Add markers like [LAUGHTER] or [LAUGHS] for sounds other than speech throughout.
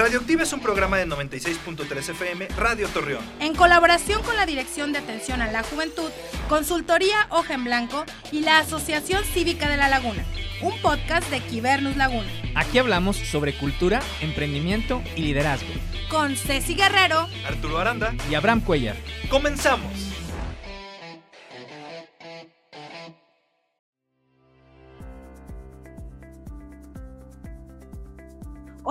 Radioactiva es un programa de 96.3 FM Radio Torreón. En colaboración con la Dirección de Atención a la Juventud, Consultoría Hoja en Blanco y la Asociación Cívica de la Laguna, un podcast de Quibernus Laguna. Aquí hablamos sobre cultura, emprendimiento y liderazgo. Con Ceci Guerrero, Arturo Aranda y Abraham Cuellar. ¡Comenzamos!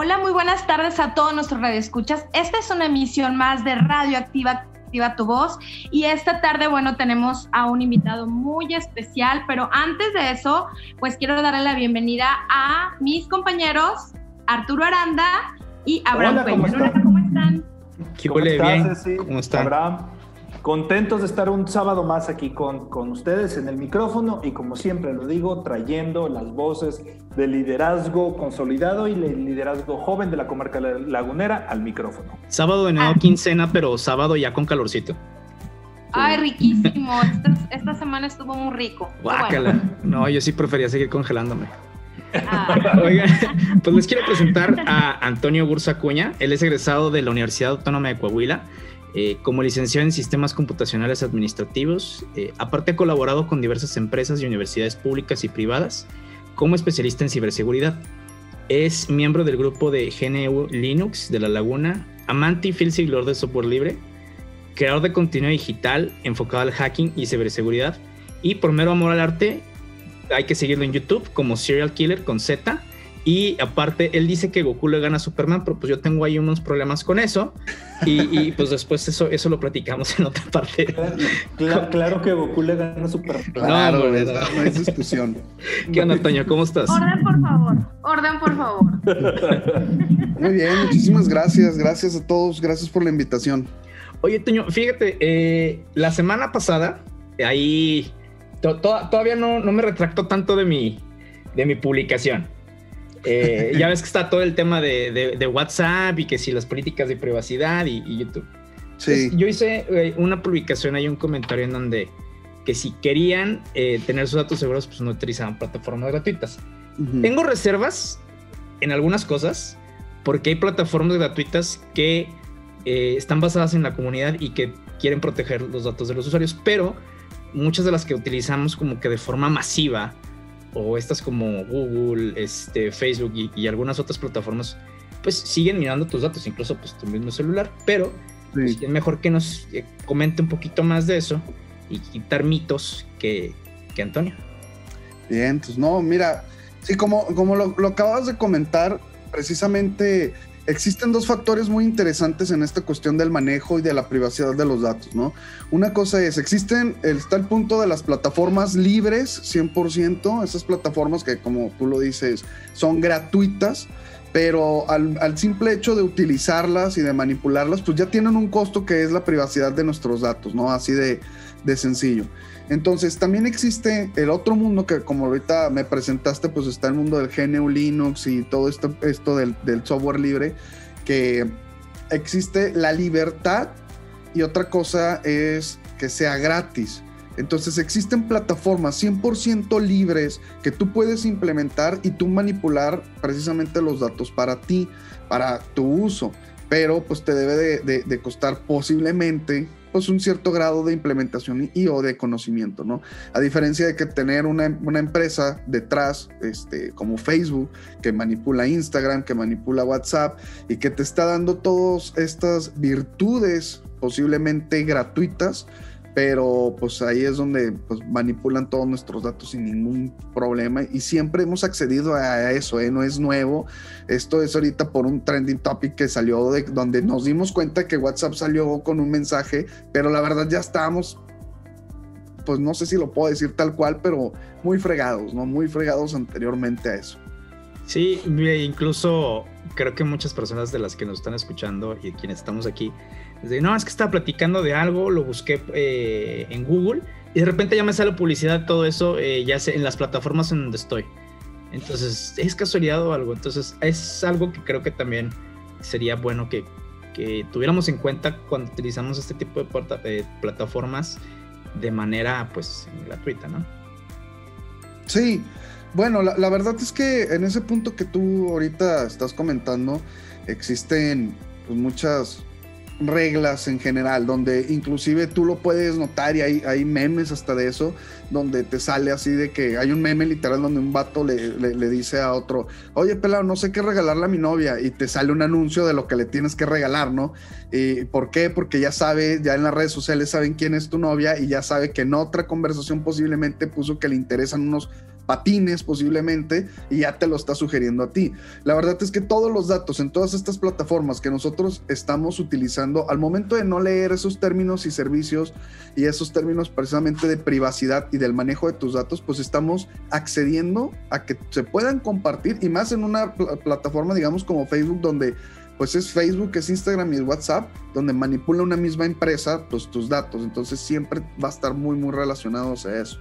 Hola, muy buenas tardes a todos nuestros radioescuchas. Esta es una emisión más de Radioactiva Activa tu voz y esta tarde, bueno, tenemos a un invitado muy especial, pero antes de eso, pues quiero darle la bienvenida a mis compañeros Arturo Aranda y Abraham Hola, ¿cómo, Hola, ¿cómo están? ¿Qué huele bien? Ceci? ¿Cómo están? Abraham, contentos de estar un sábado más aquí con, con ustedes en el micrófono y como siempre lo digo, trayendo las voces del liderazgo consolidado y el liderazgo joven de la comarca lagunera al micrófono. Sábado de nuevo Ah. quincena, pero sábado ya con calorcito. Ay, riquísimo. Esta, esta semana estuvo muy rico. Bueno. Guácala. No, yo sí prefería seguir congelándome. Ah, [LAUGHS] Oigan, pues les quiero presentar a Antonio Bursa Cuña. Él es egresado de la Universidad Autónoma de Coahuila eh, como licenciado en Sistemas Computacionales Administrativos. Eh, aparte ha colaborado con diversas empresas y universidades públicas y privadas como especialista en ciberseguridad. Es miembro del grupo de GNU Linux de La Laguna, amante y fiel de software libre, creador de contenido digital enfocado al hacking y ciberseguridad. Y por mero amor al arte, hay que seguirlo en YouTube como Serial Killer con Z. Y aparte, él dice que Goku le gana a Superman, pero pues yo tengo ahí unos problemas con eso. Y, y, pues después eso, eso lo platicamos en otra parte. Claro, [LAUGHS] claro que Goku le gana super. Claro, No, hay discusión. [LAUGHS] ¿Qué onda, Toño? ¿Cómo estás? Orden, por favor. Orden, por favor. [LAUGHS] Muy bien, muchísimas gracias. Gracias a todos. Gracias por la invitación. Oye, Toño, fíjate, eh, la semana pasada, ahí to- to- todavía no, no me retracto tanto de mi, de mi publicación. Eh, ya ves que está todo el tema de, de- de WhatsApp y que si las políticas de privacidad y, y YouTube. Sí, Entonces, yo hice eh, una publicación, hay un comentario en donde que si querían eh, tener sus datos seguros, pues no utilizaban plataformas gratuitas. ujú, Tengo reservas en algunas cosas porque hay plataformas gratuitas que eh, están basadas en la comunidad y que quieren proteger los datos de los usuarios, pero muchas de las que utilizamos como que de forma masiva o estas como Google, este, Facebook y, y algunas otras plataformas, pues siguen mirando tus datos, incluso pues tu mismo celular, pero pues, sí. es mejor que nos eh, comente un poquito más de eso y quitar mitos que, que Antonio. Bien, pues no, mira, sí, como, como lo, lo acabas de comentar, precisamente existen dos factores muy interesantes en esta cuestión del manejo y de la privacidad de los datos, ¿no? Una cosa es, existen, está el punto de las plataformas libres, 100%, esas plataformas que como tú lo dices, son gratuitas, pero al, al simple hecho de utilizarlas y de manipularlas, pues ya tienen un costo que es la privacidad de nuestros datos, ¿no? Así de, de sencillo. Entonces, también existe el otro mundo que, como ahorita me presentaste, pues está el mundo del GNU Linux y todo esto, esto del, del software libre, que existe la libertad y otra cosa es que sea gratis. Entonces existen plataformas 100% libres que tú puedes implementar y tú manipular precisamente los datos para ti, para tu uso, pero pues te debe de, de- de costar posiblemente pues un cierto grado de implementación y, o de conocimiento, ¿no? A diferencia de que tener una, una empresa detrás, este, como Facebook, que manipula Instagram, que manipula WhatsApp y que te está dando todas estas virtudes posiblemente gratuitas, pero pues ahí es donde pues, manipulan todos nuestros datos sin ningún problema y siempre hemos accedido a eso, ¿eh? no es nuevo. Esto es ahorita por un trending topic que salió de donde nos dimos cuenta que WhatsApp salió con un mensaje, pero la verdad ya estábamos, pues no sé si lo puedo decir tal cual, pero muy fregados, ¿no? Muy fregados anteriormente a eso. Sí, incluso creo que muchas personas de las que nos están escuchando y quienes estamos aquí, dicen, no, es que estaba platicando de algo, lo busqué eh, en Google y de repente ya me sale publicidad, todo eso, eh, ya sé, en las plataformas en donde estoy. Entonces, es casualidad o algo. Entonces, es algo que creo que también sería bueno que, que tuviéramos en cuenta cuando utilizamos este tipo de, porta- de plataformas de manera, pues, gratuita, ¿no? Sí, Bueno, la, verdad es que en ese punto que tú ahorita estás comentando, existen pues, muchas reglas en general, donde inclusive tú lo puedes notar y hay, memes hasta de eso, donde te sale así de que hay un meme literal donde un vato le, le, dice a otro, oye pelado, no sé qué regalarle a mi novia y te sale un anuncio de lo que le tienes que regalar, ¿no? ¿Y ¿Por qué? Porque ya sabe, ya en las redes sociales saben quién es tu novia y ya sabe que en otra conversación posiblemente puso que le interesan unos patines posiblemente y ya te lo está sugiriendo a ti. La verdad es que todos los datos en todas estas plataformas que nosotros estamos utilizando, al momento de no leer esos términos y servicios y esos términos precisamente de privacidad y del manejo de tus datos, pues estamos accediendo a que se puedan compartir y más en una plataforma, digamos, como Facebook, donde pues es Facebook, es Instagram y es WhatsApp, donde manipula una misma empresa pues, tus datos. Entonces siempre va a estar muy, muy relacionado a eso.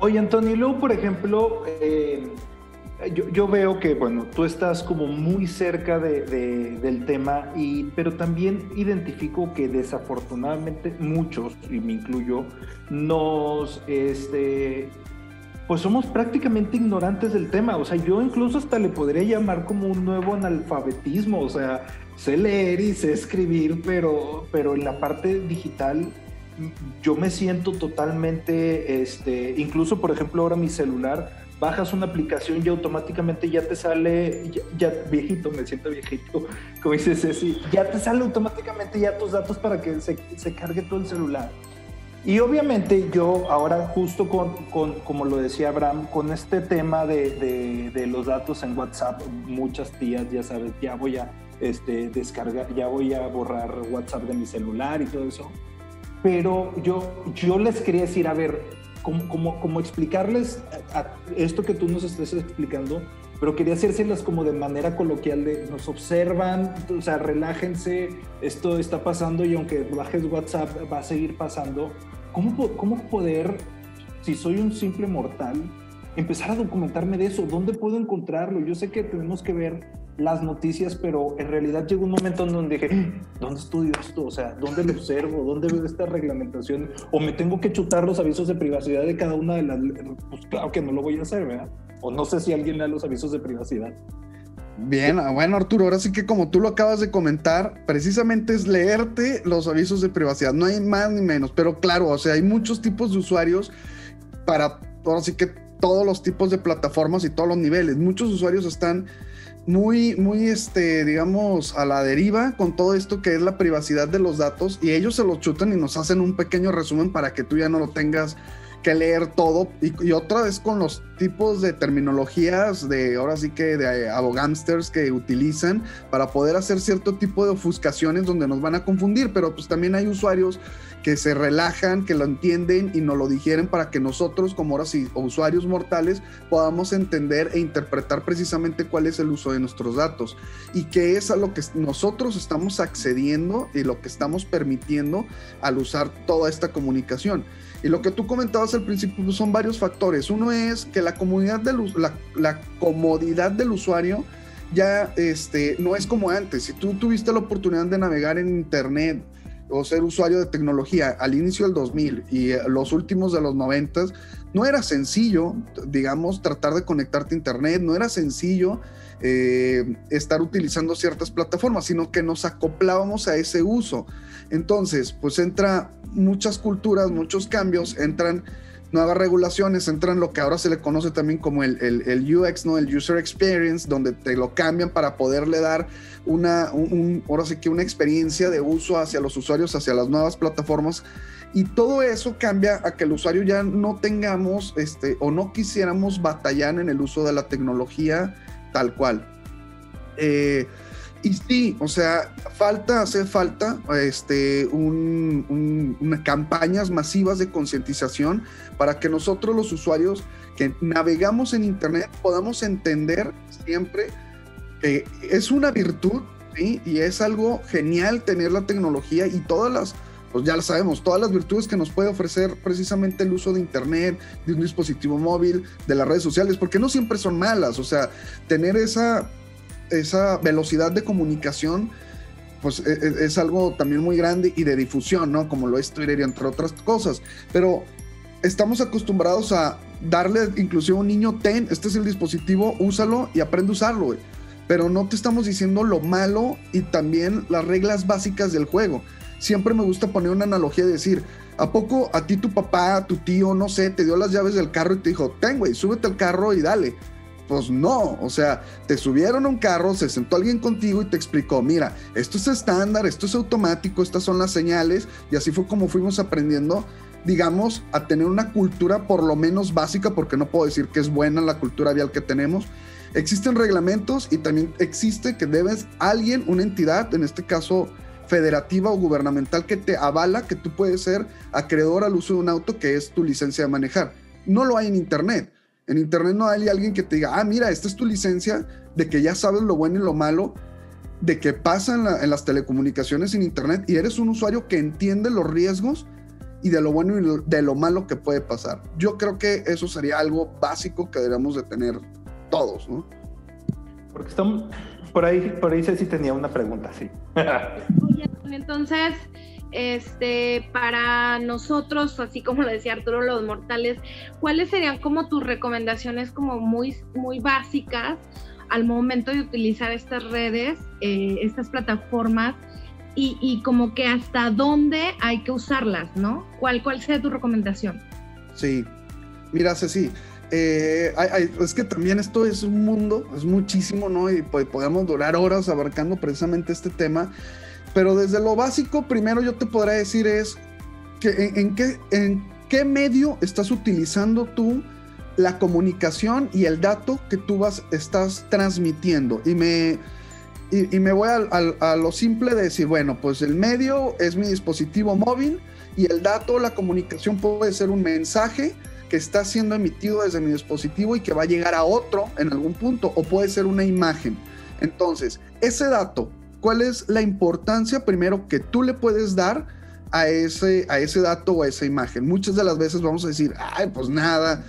Oye, Antonio, luego, por ejemplo, eh, yo, veo que, bueno, tú estás como muy cerca del tema, y, pero también identifico que desafortunadamente muchos, y me incluyo, nos, este, pues somos prácticamente ignorantes del tema. O sea, yo incluso hasta le podría llamar como un nuevo analfabetismo. O sea, sé leer y sé escribir, pero, pero en la parte digital yo me siento totalmente, este, incluso por ejemplo ahora mi celular, bajas una aplicación y automáticamente ya te sale, ya, viejito, me siento viejito, [LAUGHS] como dice Ceci, ya te sale automáticamente ya tus datos para que se, se cargue todo el celular. Y obviamente yo ahora justo con, con, como lo decía Abraham, con este tema de, de, de, los datos en WhatsApp, muchas tías, ya sabes, ya voy a este, descargar, ya voy a borrar WhatsApp de mi celular y todo eso pero yo, yo les quería decir, a ver, como, como, explicarles esto que tú nos estás explicando, pero quería hacérselas como de manera coloquial, de nos observan, o sea, relájense, esto está pasando y aunque bajes WhatsApp va a seguir pasando. ¿Cómo, cómo poder, si soy un simple mortal, empezar a documentarme de eso? ¿Dónde puedo encontrarlo? Yo sé que tenemos que ver las noticias, pero en realidad llegó un momento en donde dije, ¿dónde estudio esto? O sea, ¿dónde lo observo? ¿Dónde veo esta reglamentación? ¿O me tengo que chutar los avisos de privacidad de cada una de las... Pues claro que no lo voy a hacer, ¿verdad? O no sé si alguien lea los avisos de privacidad. Bien, ah, bueno Arturo, ahora sí que como tú lo acabas de comentar, precisamente es leerte los avisos de privacidad, no hay más ni menos, pero claro, o sea, hay muchos tipos de usuarios para, ahora sí que todos los tipos de plataformas y todos los niveles. Muchos usuarios están muy, muy, este, digamos, a la deriva con todo esto que es la privacidad de los datos y ellos se lo chutan y nos hacen un pequeño resumen para que tú ya no lo tengas que leer todo y, otra vez con los tipos de terminologías de ahora sí que de abogamsters que utilizan para poder hacer cierto tipo de ofuscaciones donde nos van a confundir, pero pues también hay usuarios que se relajan, que lo entienden y nos lo digieren para que nosotros como ahora sí usuarios mortales podamos entender e interpretar precisamente cuál es el uso de nuestros datos y qué es a lo que nosotros estamos accediendo y lo que estamos permitiendo al usar toda esta comunicación. Y lo que tú comentabas al principio pues, son varios factores. Uno es que la, comunidad del, la, la comodidad del usuario ya este, no es como antes. Si tú tuviste la oportunidad de navegar en Internet o ser usuario de tecnología al inicio del 2000 y eh, los últimos de los 90, no era sencillo, digamos, tratar de conectarte a Internet, no era sencillo eh, estar utilizando ciertas plataformas, sino que nos acoplábamos a ese uso. Entonces, pues entra muchas culturas, muchos cambios, entran nuevas regulaciones, entran lo que ahora se le conoce también como el, UX, ¿no? El User Experience, donde te lo cambian para poderle dar una, ahora sí que una experiencia de uso hacia los usuarios, hacia las nuevas plataformas. Y todo eso cambia a que el usuario ya no tengamos, este, o no quisiéramos batallar en el uso de la tecnología tal cual. Eh, y sí, o sea, falta, hace falta este, un, campañas masivas de concientización para que nosotros los usuarios que navegamos en Internet podamos entender siempre que es una virtud ¿sí? y es algo genial tener la tecnología y todas las, pues ya lo sabemos, todas las virtudes que nos puede ofrecer precisamente el uso de Internet, de un dispositivo móvil, de las redes sociales, porque no siempre son malas, o sea, tener esa esa velocidad de comunicación pues e, e, es, algo también muy grande y de difusión, ¿no? Como lo es Twitter y entre otras cosas. Pero estamos acostumbrados a darle inclusive a un niño, ten, este es el dispositivo, úsalo y aprende a usarlo, güey. Pero no te estamos diciendo lo malo y también las reglas básicas del juego. Siempre me gusta poner una analogía de decir, ¿a poco a ti tu papá, tu tío, no sé, te dio las llaves del carro y te dijo, ten, güey, súbete al carro y dale? Pues no, o sea, te subieron a un carro, se sentó alguien contigo y te explicó, mira, esto es estándar, esto es automático, estas son las señales, y así fue como fuimos aprendiendo digamos, a tener una cultura por lo menos básica, porque no puedo decir que es buena la cultura vial que tenemos. Existen reglamentos y también existe que debes alguien, una entidad, en este caso federativa o gubernamental, que te avala que tú puedes ser acreedor al uso de un auto que es tu licencia de manejar. No lo hay en Internet. En Internet no hay alguien que te diga, ah, mira, esta es tu licencia de que ya sabes lo bueno y lo malo de que pasa en, en las telecomunicaciones en Internet y eres un usuario que entiende los riesgos y de lo bueno y de lo malo que puede pasar. Yo creo que eso sería algo básico que deberíamos de tener todos, ¿no? Porque estamos, por ahí, por ahí Ceci tenía una pregunta, sí. [LAUGHS] Oye, entonces, este, para nosotros, así como lo decía Arturo, los mortales, ¿cuáles serían como tus recomendaciones como muy, muy básicas al momento de utilizar estas redes, eh, estas plataformas y, como que hasta dónde hay que usarlas, ¿no? ¿Cuál, cuál sería tu recomendación? Sí, mira, Ceci, eh, es que también esto es un mundo, es muchísimo, ¿no? Y podemos durar horas abarcando precisamente este tema, pero desde lo básico, primero yo te podría decir es que en, qué, en qué medio estás utilizando tú la comunicación y el dato que tú vas, estás transmitiendo. Y me y, me voy a, lo simple de decir, bueno, pues el medio es mi dispositivo móvil y el dato, la comunicación puede ser un mensaje que está siendo emitido desde mi dispositivo y que va a llegar a otro en algún punto, o puede ser una imagen. Entonces, ese dato, ¿cuál es la importancia primero que tú le puedes dar a ese, a ese dato o a esa imagen? Muchas de las veces vamos a decir, ay, pues nada,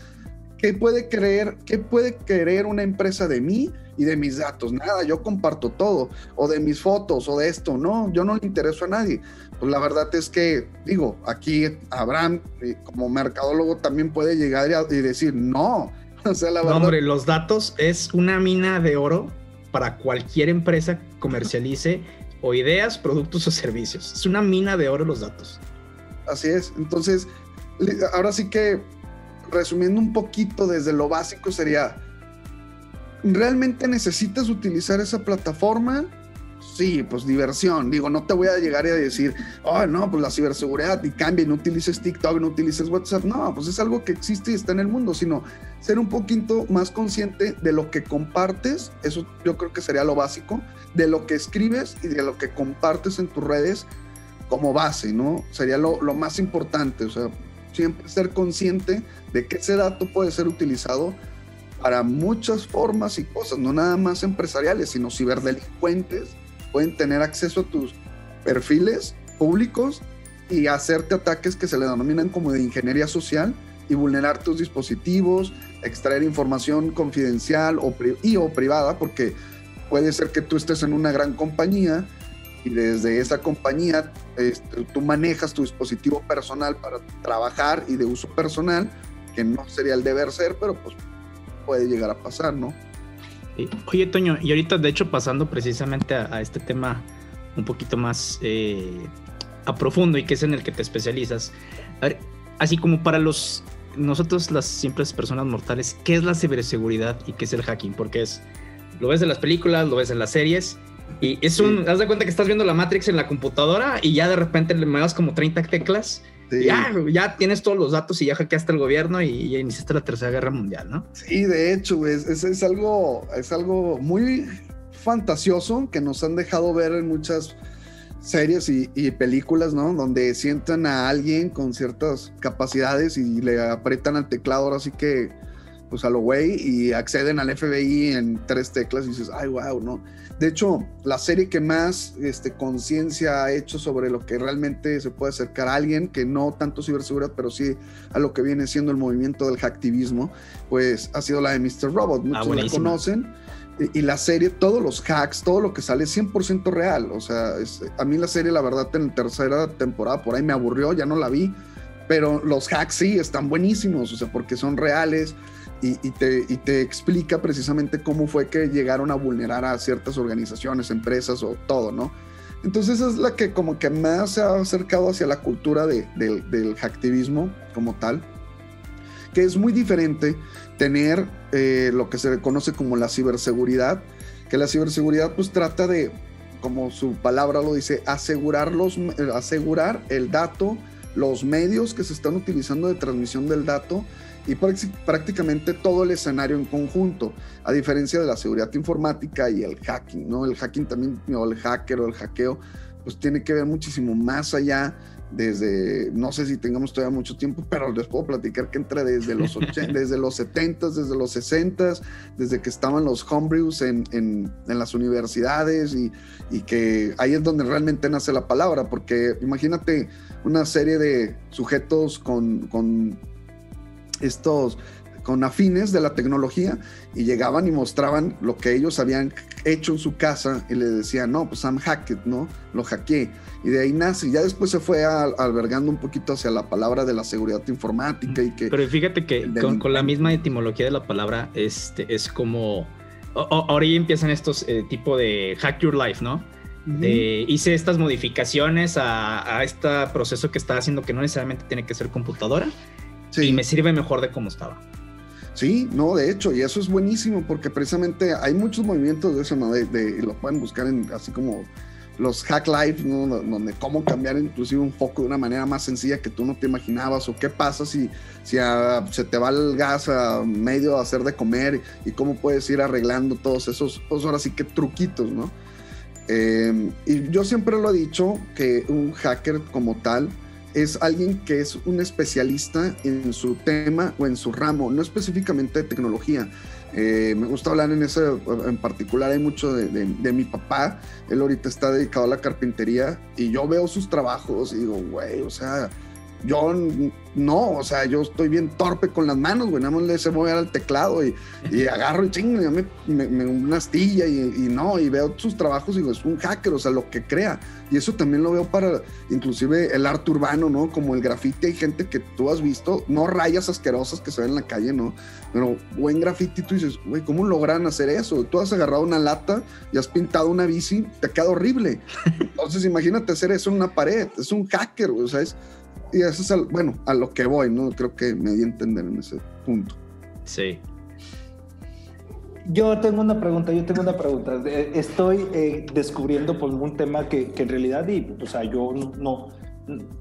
¿qué puede creer, qué puede querer una empresa de mí? y de mis datos, nada, yo comparto todo, o de mis fotos, o de esto, no, yo no le intereso a nadie. Pues la verdad es que, digo, aquí Abraham, eh, como mercadólogo, también puede llegar y decir, no, [LAUGHS] o sea, la verdad. hombre, los datos es una mina de oro para cualquier empresa que comercialice [LAUGHS] o ideas, productos o servicios. Es una mina de oro los datos. Así es, entonces, ahora sí que, resumiendo un poquito desde lo básico, sería ¿Realmente necesitas utilizar esa plataforma? Sí, pues diversión. Digo, no te voy a llegar a decir, oh, no, pues la ciberseguridad y cambia, no utilices TikTok, no utilices WhatsApp. No, pues es algo que existe y está en el mundo, sino ser un poquito más consciente de lo que compartes. Eso yo creo que sería lo básico, de lo que escribes y de lo que compartes en tus redes como base, ¿no? Sería lo, lo más importante. O sea, siempre ser consciente de que ese dato puede ser utilizado para muchas formas y cosas, no nada más empresariales, sino ciberdelincuentes pueden tener acceso a tus perfiles públicos y hacerte ataques que se le denominan como de ingeniería social y vulnerar tus dispositivos, extraer información confidencial o y o privada, porque puede ser que tú estés en una gran compañía y desde esa compañía este, tú manejas tu dispositivo personal para trabajar y de uso personal, que no sería el deber ser, pero pues puede llegar a pasar, ¿no? Oye, Toño, y ahorita de hecho pasando precisamente a, este tema un poquito más eh, a profundo y que es en el que te especializas, así como para los nosotros las simples personas mortales, ¿qué es la ciberseguridad y qué es el hacking? Porque es, lo ves en las películas, lo ves en las series, y es un, haz de cuenta que estás viendo la Matrix en la computadora y ya de repente le das como 30 teclas ya, ya tienes todos los datos y ya hackeaste el gobierno y ya iniciaste la tercera guerra mundial, ¿no? Sí, de hecho, es, es, algo, es algo muy fantasioso que nos han dejado ver en muchas series y, películas, ¿no? Donde sientan a alguien con ciertas capacidades y le apretan al teclado, ahora sí que, pues a lo güey, y acceden al FBI en tres teclas y dices, ay, wow, ¿no? De hecho, la serie que más este, conciencia ha hecho sobre lo que realmente se puede acercar a alguien, que no tanto ciberseguridad, pero sí a lo que viene siendo el movimiento del hacktivismo, pues ha sido la de Mr. Robot. Ah, Muchos la conocen. Y, la serie, todos los hacks, todo lo que sale es 100% real. O sea, a mí la serie, la verdad, en la tercera temporada por ahí me aburrió, ya no la vi pero los hacks sí están buenísimos, o sea, porque son reales y, te, explica precisamente cómo fue que llegaron a vulnerar a ciertas organizaciones, empresas o todo, ¿no? Entonces es la que como que más se ha acercado hacia la cultura de, del hacktivismo como tal, que es muy diferente tener eh, lo que se conoce como la ciberseguridad, que la ciberseguridad pues trata de, como su palabra lo dice, asegurar, los, asegurar el dato, los medios que se están utilizando de transmisión del dato y prácticamente todo el escenario en conjunto, a diferencia de la seguridad informática y el hacking, ¿no? El hacking también, o el hacker o el hackeo, pues tiene que ver muchísimo más allá desde, no sé si tengamos todavía mucho tiempo, pero les puedo platicar que entra desde los, 80, [LAUGHS] desde los 70s, desde los 60s, desde que estaban los homebrews en, en, en las universidades y, y, que ahí es donde realmente nace la palabra, porque imagínate una serie de sujetos con, con estos con afines de la tecnología y llegaban y mostraban lo que ellos habían hecho en su casa y le decían, no, pues I'm hacked, ¿no? Lo hackeé. Y de ahí nace. Y ya después se fue albergando un poquito hacia la palabra de la seguridad informática y que... Pero fíjate que con, la misma etimología de la palabra, este, es como... ahora ya empiezan estos eh, tipo de hack your life, ¿no? hice estas modificaciones a, a, este proceso que estaba haciendo que no necesariamente tiene que ser computadora y me sirve mejor de cómo estaba. Sí, no, de hecho, y eso es buenísimo porque precisamente hay muchos movimientos de eso, ¿no? De, lo pueden buscar en así como los hack life, ¿no? donde cómo cambiar inclusive un foco de una manera más sencilla que tú no te imaginabas o qué pasa si, si se te va el gas a medio a hacer de comer y cómo puedes ir arreglando todos esos, pues ahora sí que truquitos, ¿no? Eh, y yo siempre lo he dicho que un hacker como tal, es alguien que es un especialista en su tema o en su ramo, no específicamente de tecnología. Eh, me gusta hablar en ese en particular, hay mucho de, de, mi papá, él ahorita está dedicado a la carpintería y yo veo sus trabajos y digo, güey, o sea, yo no, o sea, yo estoy bien torpe con las manos, güey, nada más le sé mover al teclado y, y [LAUGHS] agarro y chingo, me, me, una astilla y, y, no, y veo sus trabajos y digo, es un hacker, o sea, lo que crea. Y eso también lo veo para inclusive el arte urbano, ¿no? Como el grafiti, hay gente que tú has visto, no rayas asquerosas que se ven en la calle, ¿no? Pero buen grafiti, tú dices, güey, ¿cómo logran hacer eso? Tú has agarrado una lata y has pintado una bici, te queda horrible. [LAUGHS] Entonces imagínate hacer eso en una pared, es un hacker, o sea, es y eso es, bueno, a lo que voy, ¿no? Creo que me di a entender en ese punto. Sí. Yo tengo una pregunta, yo tengo una pregunta. Estoy eh, descubriendo por un tema que, que, en realidad, y, o sea, yo no,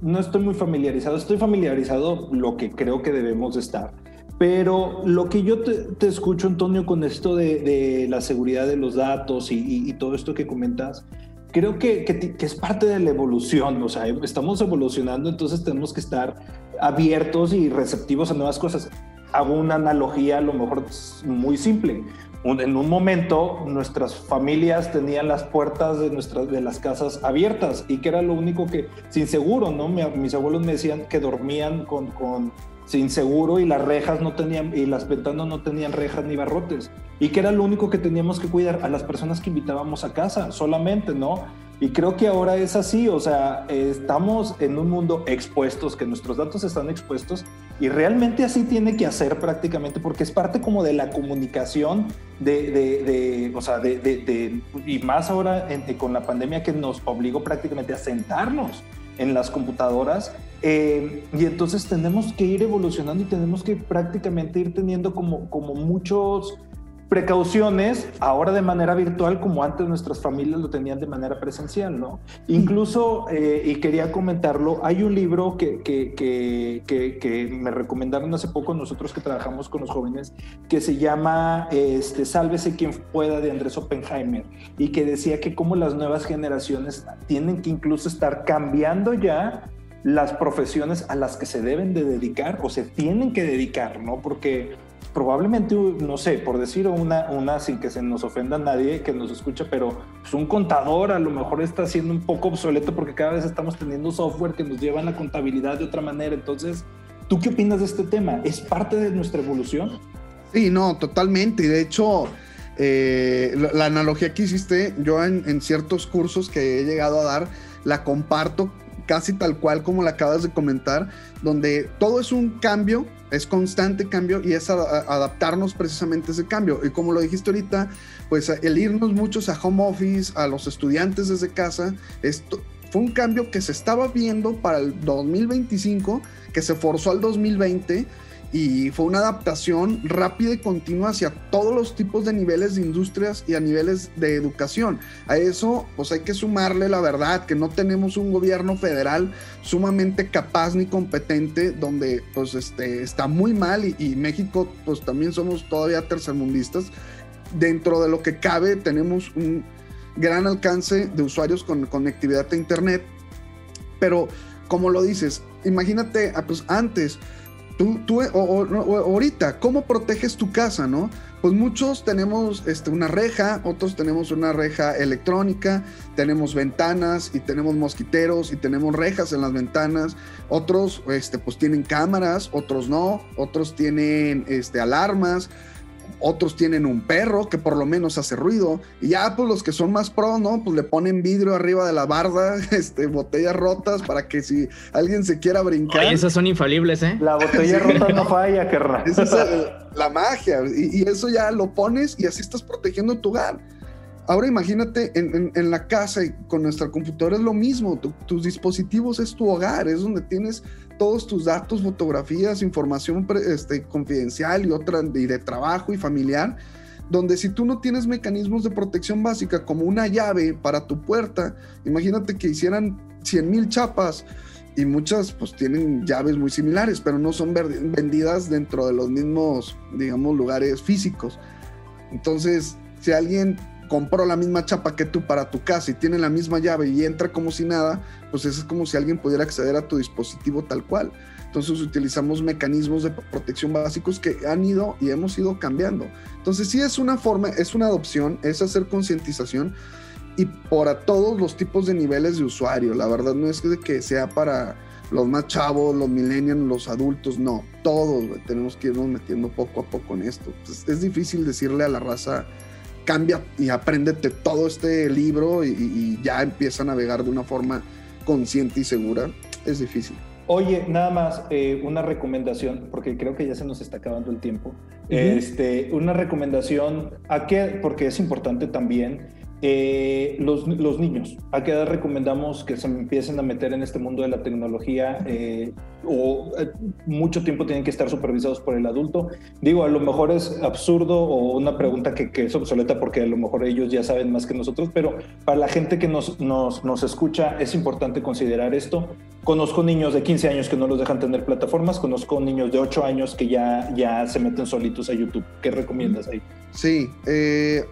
no estoy muy familiarizado. Estoy familiarizado lo que creo que debemos estar. Pero lo que yo te, escucho, Antonio, con esto de, de, la seguridad de los datos y, y todo esto que comentas, creo que, que, es parte de la evolución, o sea, estamos evolucionando, entonces tenemos que estar abiertos y receptivos a nuevas cosas. Hago una analogía a lo mejor muy simple. en un momento nuestras familias tenían las puertas de, nuestras, de las casas abiertas y que era lo único que, sin seguro, ¿no? mis abuelos me decían que dormían con, con sin seguro y las rejas no tenían y las ventanas no tenían rejas ni barrotes y que era lo único que teníamos que cuidar a las personas que invitábamos a casa solamente, ¿no? Y creo que ahora es así, o sea, estamos en un mundo expuestos, que nuestros datos están expuestos y realmente así tiene que hacer prácticamente porque es parte como de la comunicación de, de, de o sea, de, de, y más ahora con la pandemia que nos obligó prácticamente a sentarnos en las computadoras eh, y entonces tenemos que ir evolucionando y tenemos que prácticamente ir teniendo como, como muchos precauciones ahora de manera virtual como antes nuestras familias lo tenían de manera presencial, ¿no? Incluso, eh, y quería comentarlo, hay un libro que, que, que, que, me recomendaron hace poco nosotros que trabajamos con los jóvenes que se llama este, Sálvese quien pueda de Andrés Oppenheimer y que decía que como las nuevas generaciones tienen que incluso estar cambiando ya las profesiones a las que se deben de dedicar o se tienen que dedicar, ¿no? Porque probablemente, no sé, por decir una, una sin que se nos ofenda a nadie que nos escucha, pero pues, un contador a lo mejor está siendo un poco obsoleto porque cada vez estamos teniendo software que nos lleva a la contabilidad de otra manera. Entonces, ¿tú qué opinas de este tema? ¿Es parte de nuestra evolución? Sí, no, totalmente. Y de hecho, eh, la, analogía que hiciste, yo en, en ciertos cursos que he llegado a dar, la comparto casi tal cual como la acabas de comentar, donde todo es un cambio, es constante cambio y es adaptarnos precisamente a ese cambio. Y como lo dijiste ahorita, pues el irnos muchos a home office, a los estudiantes desde casa, esto fue un cambio que se estaba viendo para el 2025, que se forzó al 2020 y fue una adaptación rápida y continua hacia todos los tipos de niveles de industrias y a niveles de educación. A eso pues hay que sumarle la verdad que no tenemos un gobierno federal sumamente capaz ni competente donde pues este, está muy mal y, y México pues también somos todavía tercermundistas. Dentro de lo que cabe tenemos un gran alcance de usuarios con conectividad a internet, pero como lo dices, imagínate ah, pues antes Tú, tú o, ahorita, ¿cómo proteges tu casa, no? Pues muchos tenemos este, una reja, otros tenemos una reja electrónica, tenemos ventanas y tenemos mosquiteros y tenemos rejas en las ventanas, otros este, pues tienen cámaras, otros no, otros tienen este, alarmas, otros tienen un perro que por lo menos hace ruido. Y ya, pues los que son más pro, ¿no? Pues le ponen vidrio arriba de la barda, [LAUGHS] este, botellas rotas para que si alguien se quiera brincar. esas son infalibles, ¿eh? La botella rota no falla, querrá. Esa es [LAUGHS] la magia. Y, y, eso ya lo pones y así estás protegiendo tu hogar. Ahora imagínate en, la casa y con nuestra computadora es lo mismo. tus dispositivos es tu hogar, es donde tienes todos tus datos, fotografías, información este, confidencial y otra y de trabajo y familiar, donde si tú no tienes mecanismos de protección básica como una llave para tu puerta, imagínate que hicieran 100 mil chapas y muchas pues tienen llaves muy similares, pero no son vendidas dentro de los mismos, digamos, lugares físicos. Entonces, si alguien compró la misma chapa que tú para tu casa y tiene la misma llave y entra como si nada, pues eso es como si alguien pudiera acceder a tu dispositivo tal cual. Entonces utilizamos mecanismos de protección básicos que han ido y hemos ido cambiando. Entonces sí es una forma, es una adopción, es hacer concientización y para todos los tipos de niveles de usuario. La verdad no es que sea para los más chavos, los millennials, los adultos, no, todos tenemos que irnos metiendo poco a poco en esto. es difícil decirle a la raza cambia y apréndete todo este libro y, ya empieza a navegar de una forma consciente y segura, es difícil. Oye, nada más eh, una recomendación, porque creo que ya se nos está acabando el tiempo. este, una recomendación a qué, porque es importante también eh, los, los, niños, ¿a qué edad recomendamos que se empiecen a meter en este mundo de la tecnología eh, o eh, mucho tiempo tienen que estar supervisados por el adulto? Digo, a lo mejor es absurdo o una pregunta que, que, es obsoleta porque a lo mejor ellos ya saben más que nosotros, pero para la gente que nos, nos, nos escucha es importante considerar esto. Conozco niños de 15 años que no los dejan tener plataformas, conozco niños de 8 años que ya, ya se meten solitos a YouTube. ¿Qué recomiendas ahí? Sí, eh,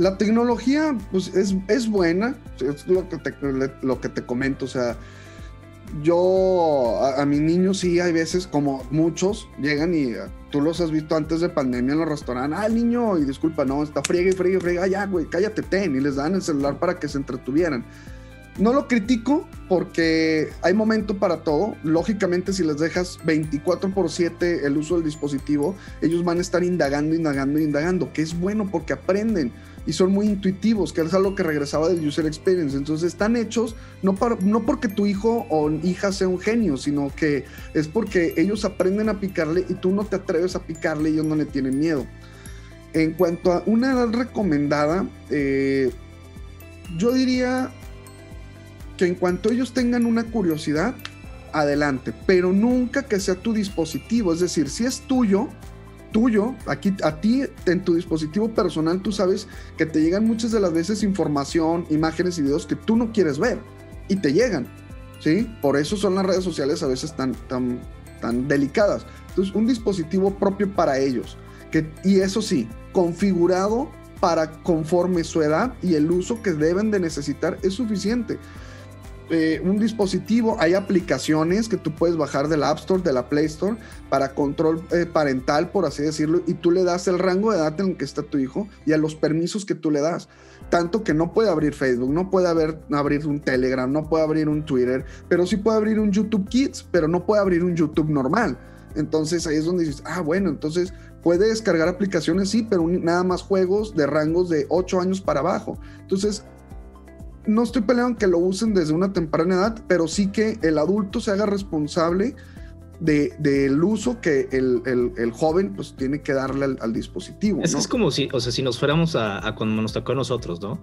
la tecnología pues, es, es buena, es lo que, te, lo que te comento, o sea, yo a, mis niños sí hay veces como muchos llegan y ah, tú los has visto antes de pandemia en los restaurantes, ah, niño, y disculpa, no, está friega y friega y friega, ya, güey, cállate, ten, y les dan el celular para que se entretuvieran. No lo critico porque hay momento para todo. Lógicamente, si les dejas 24 por 7 el uso del dispositivo, ellos van a estar indagando, indagando, indagando, que es bueno porque aprenden y son muy intuitivos, que es algo que regresaba del user experience. Entonces están hechos no, no porque tu hijo o hija sea un genio, sino que es porque ellos aprenden a picarle y tú no te atreves a picarle y ellos no le tienen miedo. En cuanto a una edad recomendada, eh, yo diría que en cuanto ellos tengan una curiosidad, adelante, pero nunca que sea tu dispositivo, es decir, si es tuyo, tuyo, aquí a ti en tu dispositivo personal tú sabes que te llegan muchas de las veces información, imágenes y videos que tú no quieres ver y te llegan, ¿sí? Por eso son las redes sociales a veces tan, tan, tan delicadas. Entonces, un dispositivo propio para ellos, que, y eso sí, configurado para conforme su edad y el uso que deben de necesitar es suficiente. Eh, un dispositivo, hay aplicaciones que tú puedes bajar de la App Store, de la Play Store, para control eh, parental, por así decirlo, y tú le das el rango de edad en el que está tu hijo y a los permisos que tú le das. Tanto que no puede abrir Facebook, no puede abrir un Telegram, no puede abrir un Twitter, pero sí puede abrir un YouTube Kids, pero no puede abrir un YouTube normal. Entonces ahí es donde dices, ah, bueno, entonces puede descargar aplicaciones, sí, pero nada más juegos de rangos de 8 años para abajo. Entonces no estoy peleando que lo usen desde una temprana edad, pero sí que el adulto se haga responsable de, del uso que el, el, el, joven pues tiene que darle al, al dispositivo. Es, ¿no? es, como si, o sea, si nos fuéramos a, a cuando nos tocó a nosotros, ¿no?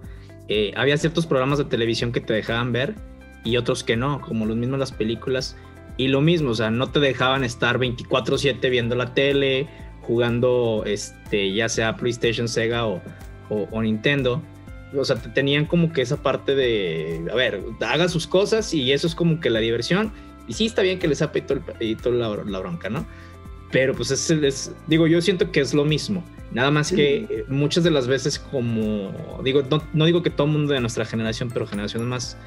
Eh, había ciertos programas de televisión que te dejaban ver y otros que no, como los mismos las películas. Y lo mismo, o sea, no te dejaban estar 24/7 viendo la tele, jugando, este, ya sea PlayStation, Sega o, o, o Nintendo o sea, te tenían como que esa parte de, a ver, haga sus cosas y eso es como que la diversión. Y sí está bien que les ape el, todo la, la, bronca, ¿no? Pero pues es, es, digo, yo siento que es lo mismo. Nada más que eh, muchas de las veces como, digo, no, no, digo que todo el mundo de nuestra generación, pero generaciones más,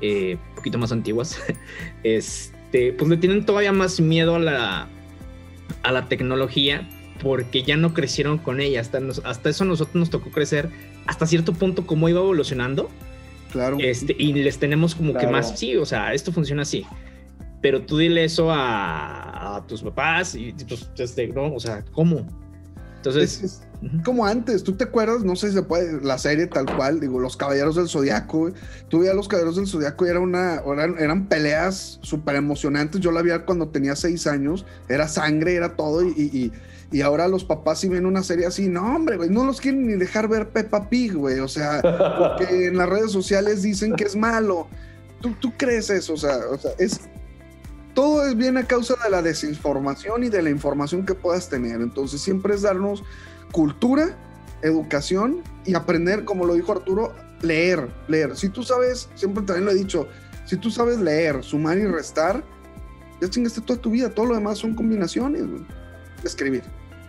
eh, poquito más antiguas, [LAUGHS] este, pues le tienen todavía más miedo a la, a la tecnología porque ya no crecieron con ella. Hasta, nos, hasta eso nosotros nos tocó crecer hasta cierto punto cómo iba evolucionando. Claro. Este, y les tenemos como claro. que más, sí, o sea, esto funciona así. Pero tú dile eso a, a tus papás y pues, este, ¿no? O sea, ¿cómo? Entonces... Es, es como antes, ¿tú te acuerdas? No sé si se puede, la serie tal cual, digo, Los Caballeros del Zodiaco, tú veías Los Caballeros del Zodiaco y era una, eran, eran peleas súper emocionantes, yo la vi cuando tenía seis años, era sangre, era todo y, y y ahora los papás si ven una serie así, no hombre, güey, no los quieren ni dejar ver Peppa Pig, güey, o sea, porque [LAUGHS] en las redes sociales dicen que es malo. ¿Tú, tú crees eso? O sea, o sea, es todo es bien a causa de la desinformación y de la información que puedas tener. Entonces siempre es darnos cultura, educación y aprender, como lo dijo Arturo, leer, leer. Si tú sabes, siempre también lo he dicho, si tú sabes leer, sumar y restar, ya chingaste toda tu vida, todo lo demás son combinaciones, güey. Escribir.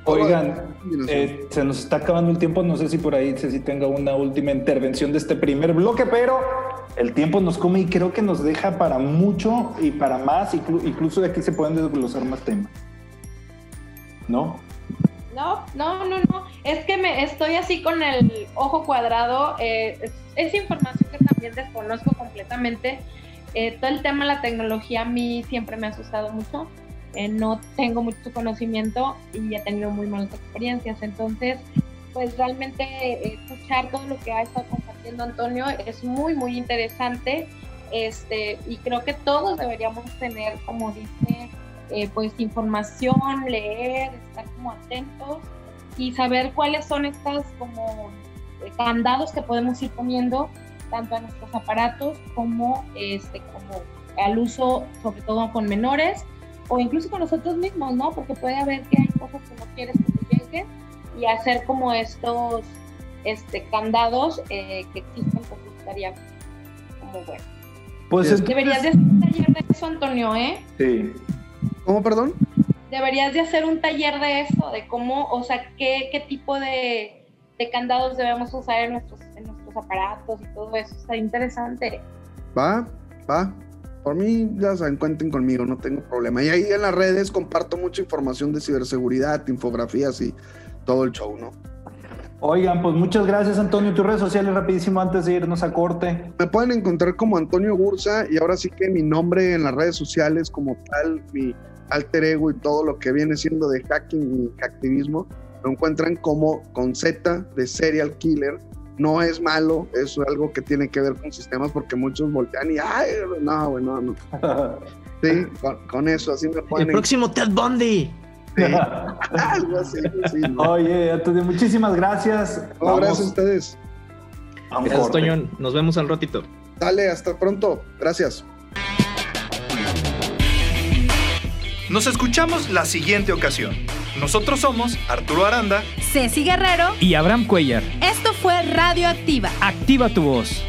Oigan, eh, se nos está acabando el tiempo. No sé si por ahí si tenga una última intervención de este primer bloque, pero el tiempo nos come y creo que nos deja para mucho y para más. Incluso de aquí se pueden desglosar más temas. ¿No? No, no, no, no. Es que me estoy así con el ojo cuadrado. Eh, es, es, información que también desconozco completamente. Eh, todo el tema de la tecnología a mí siempre me ha asustado mucho. Eh, no tengo mucho conocimiento y he tenido muy malas experiencias. Entonces, pues realmente eh, escuchar todo lo que ha estado compartiendo Antonio es muy, muy interesante. Este, y creo que todos deberíamos tener, como dice, eh, pues información, leer, estar como atentos y saber cuáles son estas como candados que podemos ir poniendo tanto a nuestros aparatos como, este, como al uso, sobre todo con menores o incluso con nosotros mismos, ¿no? Porque puede haber que hay cosas que no quieres que te lleguen y hacer como estos este, candados eh, que existen, pues estaría como bueno. Pues es, Deberías de hacer un taller de eso, Antonio, ¿eh? Sí. ¿Cómo, perdón? Deberías de hacer un taller de eso, de cómo, o sea, qué, qué tipo de, de candados debemos usar en nuestros, en nuestros aparatos y todo eso. Está interesante. Va, va por mí ya saben, cuenten conmigo, no tengo problema. Y ahí en las redes comparto mucha información de ciberseguridad, infografías y todo el show, ¿no? Oigan, pues muchas gracias Antonio. Tus redes sociales rapidísimo antes de irnos a corte. Me pueden encontrar como Antonio Bursa y ahora sí que mi nombre en las redes sociales como tal, mi alter ego y todo lo que viene siendo de hacking y activismo, lo encuentran como con Z de serial killer no es malo, es algo que tiene que ver con sistemas porque muchos voltean y, ay, no, güey, no, no. [LAUGHS] Sí, con, con, eso, así me ponen. El próximo Ted Bundy. Sí. [LAUGHS] algo así, así ¿no? Oye, Antonio, muchísimas gracias. No, gracias a ustedes. Gracias, Toño. Nos vemos al ratito. Dale, hasta pronto. Gracias. Nos escuchamos la siguiente ocasión. Nosotros somos Arturo Aranda, Ceci Guerrero y Abraham Cuellar. Esto fue Radio Activa. Activa tu voz.